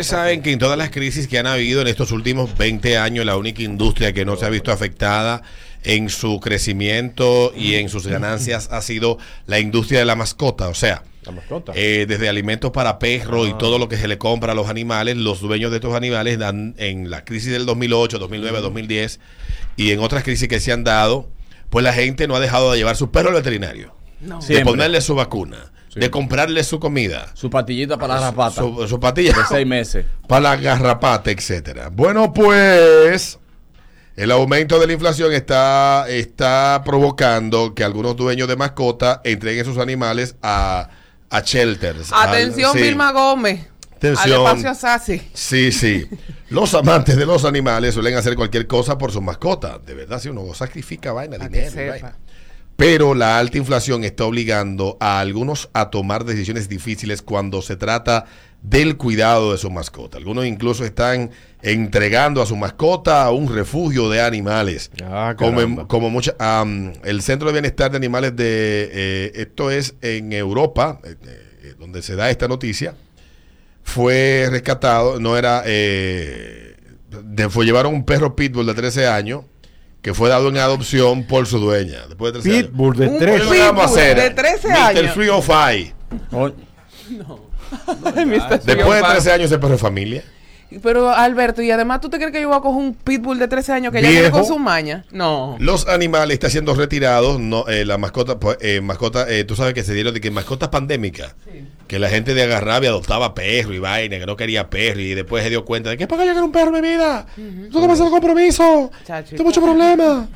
Ustedes saben que en todas las crisis que han habido en estos últimos 20 años, la única industria que no se ha visto afectada en su crecimiento y en sus ganancias ha sido la industria de la mascota. O sea, La mascota. eh, desde alimentos para perros y todo lo que se le compra a los animales, los dueños de estos animales dan en la crisis del 2008, 2009, 2010 y en otras crisis que se han dado, pues la gente no ha dejado de llevar su perro al veterinario, No. de ponerle su vacuna, de comprarle su comida, Su patillita para la rapata. su, su patilla de seis meses. para la garrapata, etcétera. Bueno, pues el aumento de la inflación está, está provocando que algunos dueños de mascota entreguen sus animales a, a shelters. al- Atención, sí. Vilma Gómez. Atención. Al espacio Sassi. Sí, sí. Los amantes de los animales suelen hacer cualquier cosa por sus mascotas. De verdad, si uno sacrifica vaina, que dinero. y sepa. vaina. Pero la alta inflación está obligando a algunos a tomar decisiones difíciles cuando se trata del cuidado de su mascota. Algunos incluso están entregando a su mascota a un refugio de animales. Ah, como como mucha, am, el Centro de Bienestar de Animales de eh, esto es en Europa, eh, eh, donde se da esta noticia, fue rescatado, no era, eh, de- fue llevaron un perro pitbull de 13 años que fue dado en adopción por su dueña. Después de 13 años. Pitbull de Un tres. ¿Qué es lo que vamos a hacer? de 13 Mr. años. Free of Eye. Coño. Mr. Después de Frío, 13 años ese perro es familia. Pero Alberto, y además tú te crees que yo voy a coger un pitbull de 13 años que ya viene con su maña. No. Los animales están siendo retirados, no, eh, la mascota, pues, eh, mascota, eh, tú sabes que se dieron de que mascotas pandémicas, que la gente de agarrabia adoptaba perro y vaina, que no quería perro y después se dio cuenta de que para que yo quiero un perro en mi vida, que me haces el compromiso, tengo mucho problema.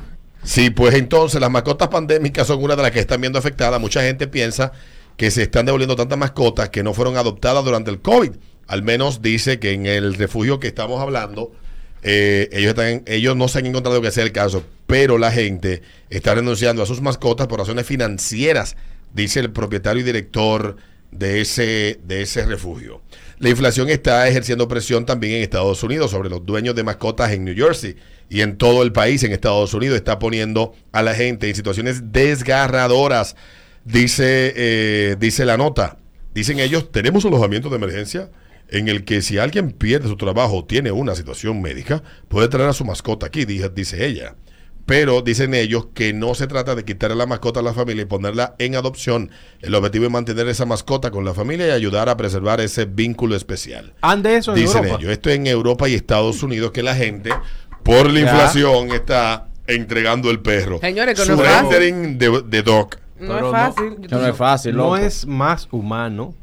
Sí, pues entonces las mascotas pandémicas son una de las que están viendo afectadas. Mucha gente piensa que se están devolviendo tantas mascotas que no fueron adoptadas durante el COVID. Al menos dice que en el refugio que estamos hablando, eh, ellos, están, ellos no se han encontrado que sea el caso, pero la gente está renunciando a sus mascotas por razones financieras, dice el propietario y director de ese, de ese refugio. La inflación está ejerciendo presión también en Estados Unidos sobre los dueños de mascotas en New Jersey y en todo el país en Estados Unidos está poniendo a la gente en situaciones desgarradoras, dice, eh, dice la nota. Dicen ellos, tenemos alojamiento de emergencia en el que si alguien pierde su trabajo o tiene una situación médica, puede traer a su mascota aquí, dice, dice ella. Pero dicen ellos que no se trata de quitarle la mascota a la familia y ponerla en adopción. El objetivo es mantener esa mascota con la familia y ayudar a preservar ese vínculo especial. Ande eso en Dicen Europa. ellos, esto en Europa y Estados Unidos, que la gente, por la Ya. inflación, está entregando el perro. Señores, que no es fácil. Surrendering the dog. No Pero es fácil. No es fácil, No es más humano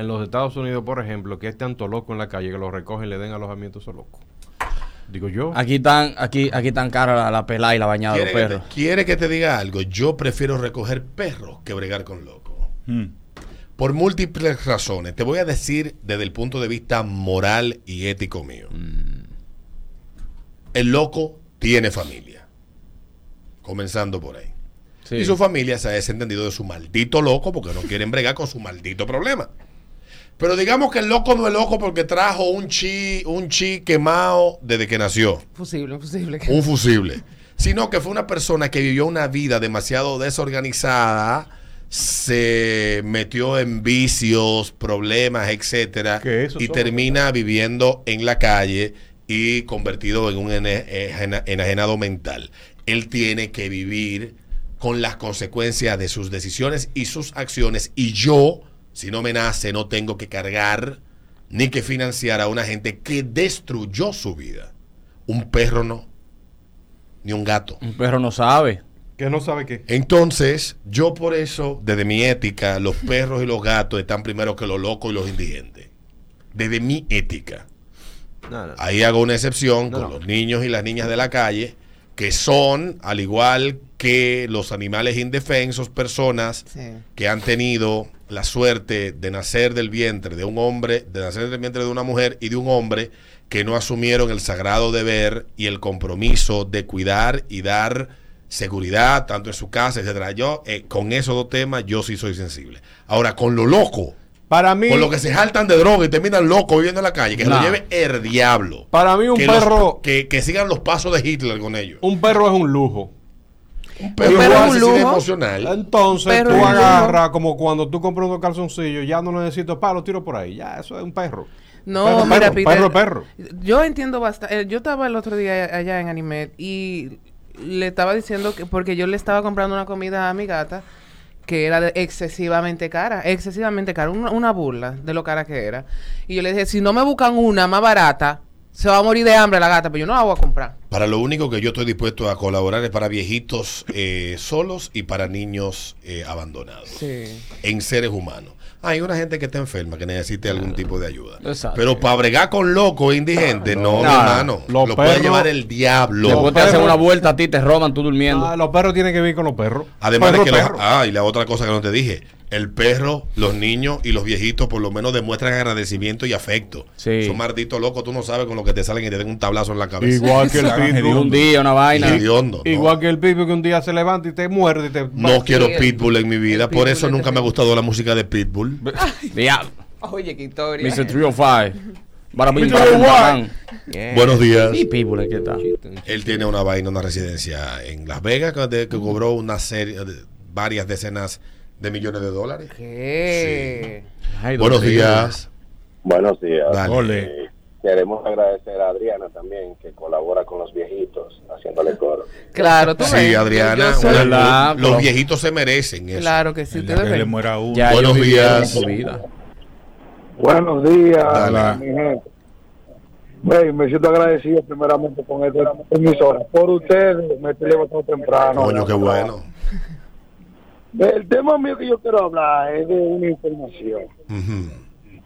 en los Estados Unidos, por ejemplo, que este tanto loco en la calle que lo recogen y le den alojamiento a esos locos. Digo yo. Aquí están, aquí, aquí tan cara la, la pelada y la bañada de los ¿Quiere que, perros. te, quiere que te diga algo? Yo prefiero recoger perros que bregar con locos. Hmm. Por múltiples razones. Te voy a decir desde el punto de vista moral y ético mío. Hmm. El loco tiene familia. Comenzando por ahí. Sí. Y su familia se ha desentendido de su maldito loco porque no quieren bregar con su maldito problema. Pero digamos que el loco no es loco porque trajo un chi, un chi quemado desde que nació Fusible, fusible. un fusible, sino que fue una persona que vivió una vida demasiado desorganizada, se metió en vicios, problemas, etcétera, y termina viviendo en la calle y convertido en un enajenado mental. Él tiene que vivir con las consecuencias de sus decisiones y sus acciones y yo, si no me nace, no tengo que cargar ni que financiar a una gente que destruyó su vida. Un perro no, ni un gato. Un perro no sabe. Que no sabe qué. Entonces, yo por eso, desde mi ética, los perros y los gatos están primero que los locos y los indigentes. Desde mi ética. No, no. Ahí hago una excepción No, con no. los niños y las niñas de la calle, que son, al igual que los animales indefensos, personas Sí. que han tenido la suerte de nacer del vientre de un hombre, de nacer del vientre de una mujer y de un hombre que no asumieron el sagrado deber y el compromiso de cuidar y dar seguridad, tanto en su casa, etcétera. Yo, eh, con esos dos temas, yo sí soy sensible. Ahora, con lo loco, Para mí, con lo que se jaltan de droga y terminan locos viviendo en la calle, que se Nah. lo lleve el diablo. para mí un que, los- perro, que, que sigan los pasos de Hitler con ellos. un perro es un lujo. Un perro es un lujo. emocional. Entonces Pero tú agarras como cuando tú compras unos calzoncillos, ya no necesito para, los tiro por ahí. Ya, eso es un perro. No, Perro, mira, perro, Peter, perro, perro. Yo entiendo bastante. Yo estaba el otro día allá en Animet y le estaba diciendo que porque yo le estaba comprando una comida a mi gata que era de- excesivamente cara, excesivamente cara, una, una burla de lo cara que era. Y yo le dije, si no me buscan una más barata, se va a morir de hambre la gata, pero yo no la voy a comprar. Para lo único que yo estoy dispuesto a colaborar es para viejitos eh, solos y para niños eh, abandonados. Sí. En seres humanos. Hay una gente que está enferma que necesite algún tipo de ayuda. Exacto. Pero para bregar con locos indigentes, no, mi No, hermano. los Lo puede llevar el diablo. Después te hacen una vuelta a ti, te roban tú durmiendo. Ah, los perros tienen que vivir con los perros. Además Perro, de que los, ah, y la otra cosa que no te dije, el perro, los niños y los viejitos por lo menos demuestran agradecimiento y afecto. Sí. Son malditos locos, tú no sabes con lo que te salen y te den un tablazo en la cabeza. Igual que el pitbull. un día, una vaina. Hediondo, ¿no? Igual que el pitbull que un día se levanta y te muerde y te... No quiero Pitbull en mi vida, por eso nunca me ha gustado la música de Pitbull. Diablo. Oye, qué historia. Mr. 305. Para mí, Mr. para mí, 305. para Buenos días. Y people, ¿qué tal? Él tiene una vaina, una residencia en Las Vegas que, que cobró una serie, de- varias decenas de millones de dólares. ¿Qué? Ay, Buenos días. Buenos días. Dale. Ole. Eh, queremos agradecer a Adriana también, que colabora con los viejitos, haciéndole coro. Claro, tú Sí, ves, Adriana. una- ¿Verdad? los viejitos se merecen eso. Claro que sí, ustedes que le ven. muera uno. Ya Buenos días. Buenos días, Dale. mi gente. Bueno, me siento agradecido primeramente con esta emisora. Por ustedes me estoy levantando temprano. Coño, qué bueno. El tema mío que yo quiero hablar es de una información. Ujú.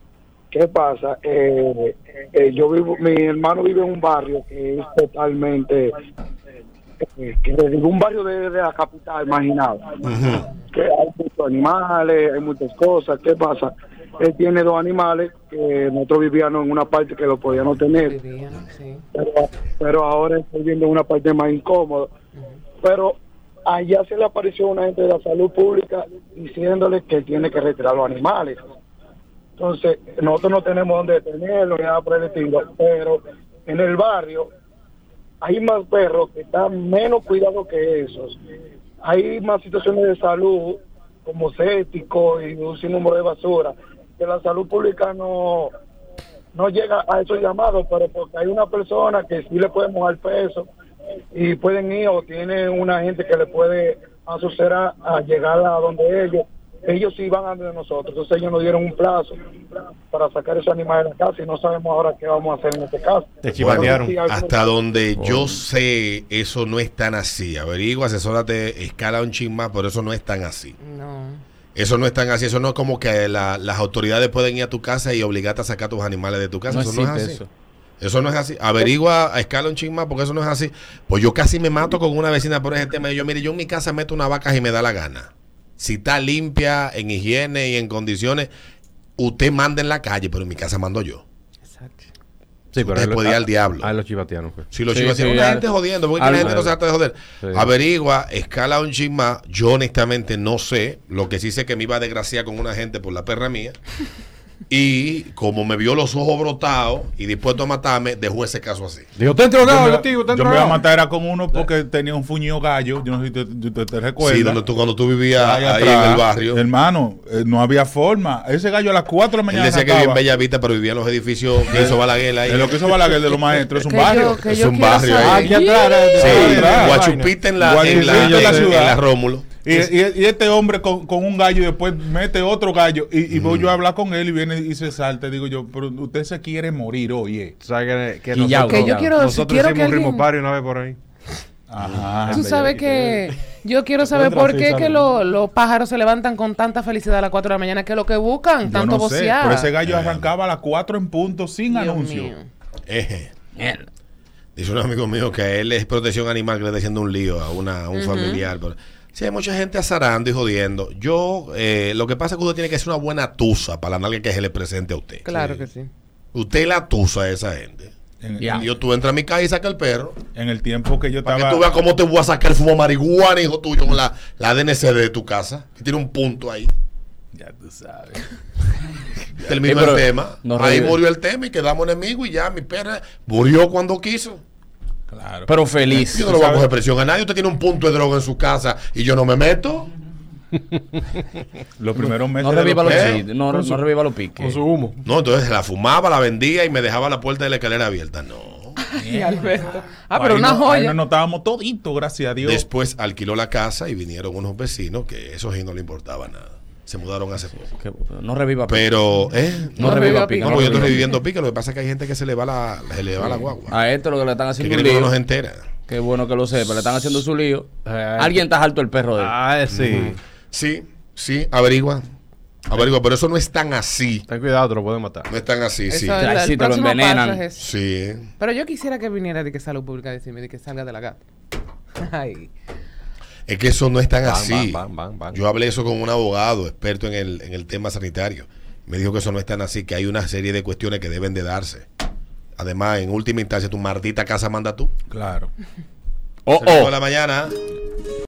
¿Qué pasa? Eh, eh, yo vivo, mi hermano vive en un barrio que es totalmente, eh, que digo, un barrio de, de la capital, imaginado. Que hay muchos animales, hay muchas cosas. ¿Qué pasa? Él tiene dos animales que nosotros vivíamos en una parte que lo podíamos tener, Vivían, sí. pero, pero ahora estoy viendo una parte más incómoda. Pero allá se le apareció una gente de la salud pública diciéndole que tiene que retirar los animales. Entonces, nosotros no tenemos dónde tenerlos, ni nada por el estilo, pero en el barrio hay más perros que están menos cuidados que esos. Hay más situaciones de salud, como cético y un sinnúmero de basura, que la salud pública no, no llega a esos llamados, pero porque hay una persona que sí le podemos dar peso y pueden ir o tiene una gente que le puede asociar a llegar a donde ellos. Ellos sí van a donde nosotros. Entonces ellos nos dieron un plazo para sacar esos animales de la casa y no sabemos ahora qué vamos a hacer en este caso. Te chivatearon. Hasta donde yo sé, eso no es tan así. Averigua, asesórate, escala un chin más, pero eso no es tan así. No. Eso no es tan así. Eso no es como que la- las autoridades pueden ir a tu casa y obligarte a sacar tus animales de tu casa. No eso no es así. eso. Eso no es así. Averigua a escala un ching más porque eso no es así. Pues yo casi me mato con una vecina por ese tema. Y yo, mire, yo en mi casa meto una vaca y me da la gana. Si está limpia, en higiene y en condiciones, usted manda en la calle, pero en mi casa mando yo. Exacto. Sí, Usted él- puede ir a- al diablo. A los chivatearon. pues. Si los Sí, chivas sí, una al- gente jodiendo, porque al- la gente no se trata de joder. Sí. Averigua, escala un chin más. Yo honestamente no sé. Lo que sí sé que me iba a desgraciar con una gente por la perra mía. Y como me vio los ojos brotados y dispuesto a matarme, dejó ese caso así. Dijo, te Yo me, yo tío, te yo me iba a matar era con uno porque tenía un fuñido gallo. Yo no sé si te, te- te- te recuerdas. Sí, donde tú, cuando tú vivías Ahí ahí atrás. en el barrio. Hermano, eh, no había forma. Ese gallo a las 4 de la Él mañana. decía que vivía en sacaba. Bella Vista, pero vivía en los edificios que hizo Balaguer ahí. Es lo que hizo Balaguer de los maestros. Es un barrio. yo- Es un barrio saber- ahí. Ah, aquí atrás. Sí, Guachupita en la, en la, en la en- en ciudad. la Rómulo. Y, y- y este hombre con, con un gallo y después mete otro gallo y, y voy yo a hablar con él y viene y se salta. Digo yo, pero usted se quiere morir, oye. ¿Sabes que, que nosotros, Que yo quiero- nosotros quiero hicimos que un ritmo alguien- party una vez por ahí. Ajá. Tú sabes que yo quiero saber por qué que lo- los pájaros se levantan con tanta felicidad a las 4 de la mañana, que es lo que buscan, Yo tanto no sé, vocear. pero ese gallo arrancaba a las 4 en punto sin Dios anuncio. Mierda. Dice un amigo mío que él es protección animal que le está haciendo un lío a, una, a un familiar. Pero, sí, hay mucha gente azarando y jodiendo. Yo, eh, lo que pasa es que usted tiene que ser una buena tusa para la nalga que se le presente a usted. Claro que sí. Usted la tusa de esa gente. En. Yo, tú entras a mi casa y saca el perro. en el tiempo que yo Para estaba. que tú veas cómo te voy a sacar el fumo marihuana, hijo tuyo, con la, la DNCD de tu casa. Que tiene un punto ahí. Ya tú sabes. Terminó Sí, el tema. no ahí murió el tema y quedamos enemigos y ya mi perra murió cuando quiso. Claro. Pero feliz. Yo no le voy a coger presión a nadie. Usted tiene un punto de droga en su casa y yo no me meto. Los primeros meses. No reviva los los- ¿Eh? chistes, no, no reviva los piques. Con su humo. No, entonces la fumaba, la vendía y me dejaba la puerta de la escalera abierta. No. Y Alberto. Ah, Ahí pero una no- ahí joya. nos notábamos todito, gracias a Dios. Después alquiló la casa y vinieron unos vecinos que eso sí no le importaba nada. Se mudaron hace poco. Que- no reviva pique. Pero, ¿eh? No, No reviva pique. No, no porque yo estoy reviviendo pique. Lo que pasa es que hay gente que se le va la, se le va la guagua. A esto lo que le están haciendo que lío. no se entera. Qué bueno que lo sepa. Le están haciendo su lío. Eh, Alguien está harto el perro de él. Ah, sí. Sí, sí, averigua. Averigua, pero eso no es tan así. Ten cuidado, te lo pueden matar. No es tan así, sí. Eso es- Ay, el sí, te lo envenenan. es. Sí. Pero yo quisiera que viniera de que salud pública a decirme de que salga de la gata. Ay. Es que eso no es tan Van, así. van, van, van, van. Yo hablé eso con un abogado experto en el, en el tema sanitario. Me dijo que eso no es tan así, que hay una serie de cuestiones que deben de darse. Además, en última instancia, tu maldita casa manda tú. Claro. Oh, oh. de la mañana.